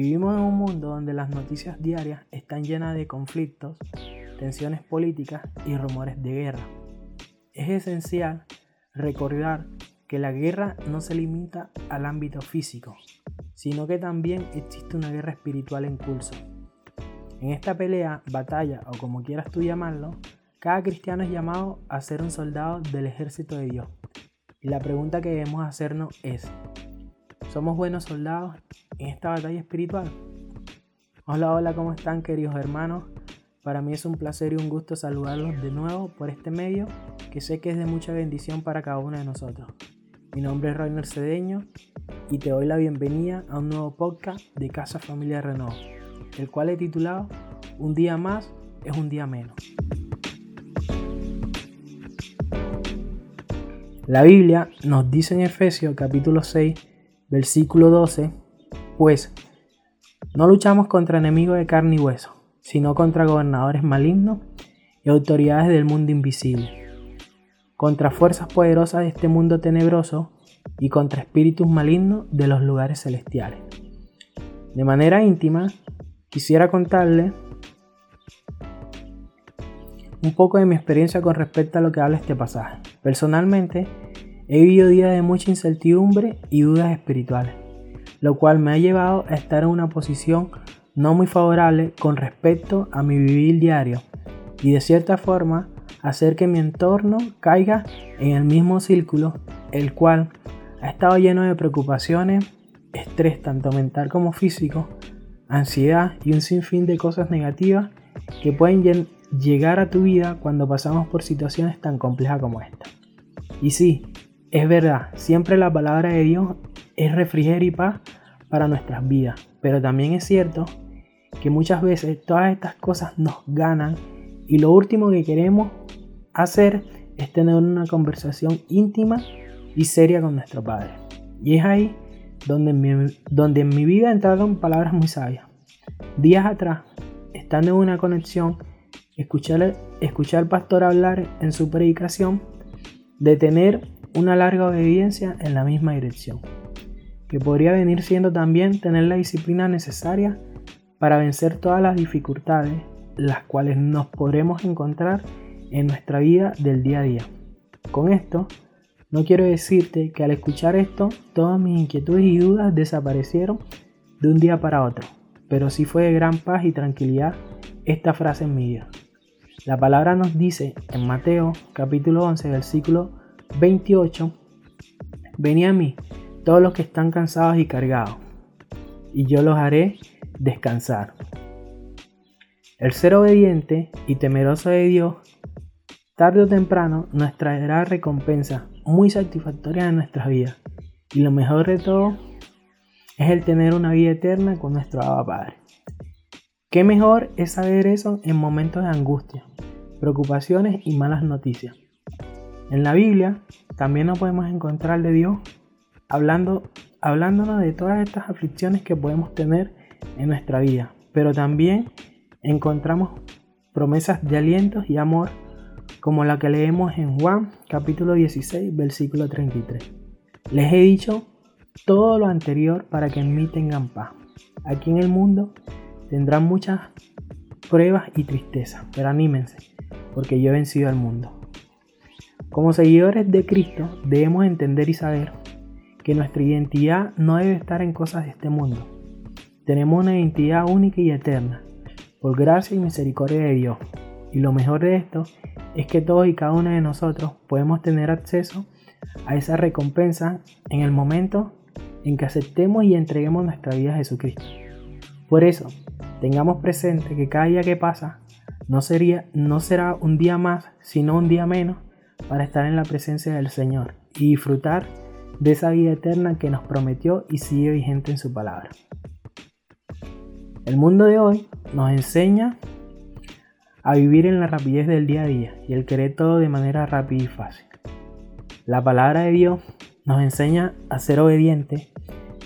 Vivimos en un mundo donde las noticias diarias están llenas de conflictos, tensiones políticas y rumores de guerra. Es esencial recordar que la guerra no se limita al ámbito físico, sino que también existe una guerra espiritual en curso. En esta pelea, batalla o como quieras tú llamarlo, cada cristiano es llamado a ser un soldado del ejército de Dios. Y la pregunta que debemos hacernos es, ¿somos buenos soldados en esta batalla espiritual? Hola, hola, ¿cómo están queridos hermanos? Para mí es un placer y un gusto saludarlos de nuevo por este medio que sé que es de mucha bendición para cada uno de nosotros. Mi nombre es Rainer Cedeño y te doy la bienvenida a un nuevo podcast de Casa Familia Renault, el cual he titulado Un día más es un día menos. La Biblia nos dice en Efesios capítulo 6, versículo 12, pues no luchamos contra enemigos de carne y hueso, sino contra gobernadores malignos y autoridades del mundo invisible, contra fuerzas poderosas de este mundo tenebroso y contra espíritus malignos de los lugares celestiales. De manera íntima, quisiera contarle un poco de mi experiencia con respecto a lo que habla este pasaje. Personalmente, he vivido días de mucha incertidumbre y dudas espirituales, lo cual me ha llevado a estar en una posición no muy favorable con respecto a mi vivir diario y de cierta forma hacer que mi entorno caiga en el mismo círculo, el cual ha estado lleno de preocupaciones, estrés tanto mental como físico, ansiedad y un sinfín de cosas negativas que pueden llegar a tu vida cuando pasamos por situaciones tan complejas como esta. Y sí, es verdad, siempre la palabra de Dios es refrigerio y paz para nuestras vidas, pero también es cierto que muchas veces todas estas cosas nos ganan y lo último que queremos hacer es tener una conversación íntima y seria con nuestro Padre. Y es ahí donde en mi, donde en mi vida entraron palabras muy sabias. Días atrás, estando en una conexión, escuchar, escuchar al pastor hablar en su predicación de tener una larga obediencia en la misma dirección, que podría venir siendo también tener la disciplina necesaria para vencer todas las dificultades las cuales nos podremos encontrar en nuestra vida del día a día. Con esto, no quiero decirte que al escuchar esto, todas mis inquietudes y dudas desaparecieron de un día para otro, pero sí fue de gran paz y tranquilidad esta frase en mi vida. La palabra nos dice en Mateo capítulo 11 versículo 28, Venid a mí todos los que están cansados y cargados, y yo los haré descansar. El ser obediente y temeroso de Dios, tarde o temprano nos traerá recompensas muy satisfactorias en nuestras vidas. Y lo mejor de todo es el tener una vida eterna con nuestro Abba Padre. Qué mejor es saber eso en momentos de angustia, preocupaciones y malas noticias. En la Biblia también nos podemos encontrar de Dios hablando, hablándonos de todas estas aflicciones que podemos tener en nuestra vida, pero también encontramos promesas de aliento y amor como la que leemos en Juan capítulo 16 versículo 33. Les he dicho todo lo anterior para que en mí tengan paz. Aquí en el mundo tendrán muchas pruebas y tristezas, pero anímense, porque yo he vencido al mundo. Como seguidores de Cristo debemos entender y saber que nuestra identidad no debe estar en cosas de este mundo. Tenemos una identidad única y eterna por gracia y misericordia de Dios. Y lo mejor de esto es que todos y cada uno de nosotros podemos tener acceso a esa recompensa en el momento en que aceptemos y entreguemos nuestra vida a Jesucristo. Por eso, tengamos presente que cada día que pasa no, sería, no será un día más, sino un día menos para estar en la presencia del Señor y disfrutar de esa vida eterna que nos prometió y sigue vigente en su palabra. El mundo de hoy nos enseña a vivir en la rapidez del día a día y el querer todo de manera rápida y fácil. La palabra de Dios nos enseña a ser obedientes,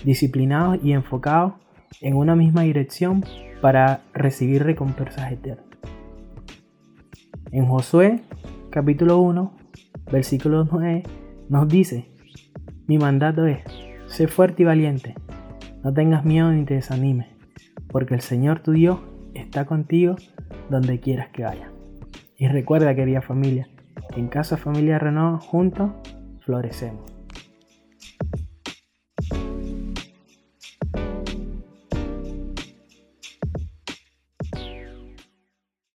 disciplinados y enfocados en una misma dirección para recibir recompensas eternas. En Josué capítulo 1, versículo 9 nos dice, mi mandato es, sé fuerte y valiente, no tengas miedo ni te desanimes porque el Señor tu Dios está contigo donde quieras que vaya. Y recuerda, querida familia, en Casa Familia Renault juntos florecemos.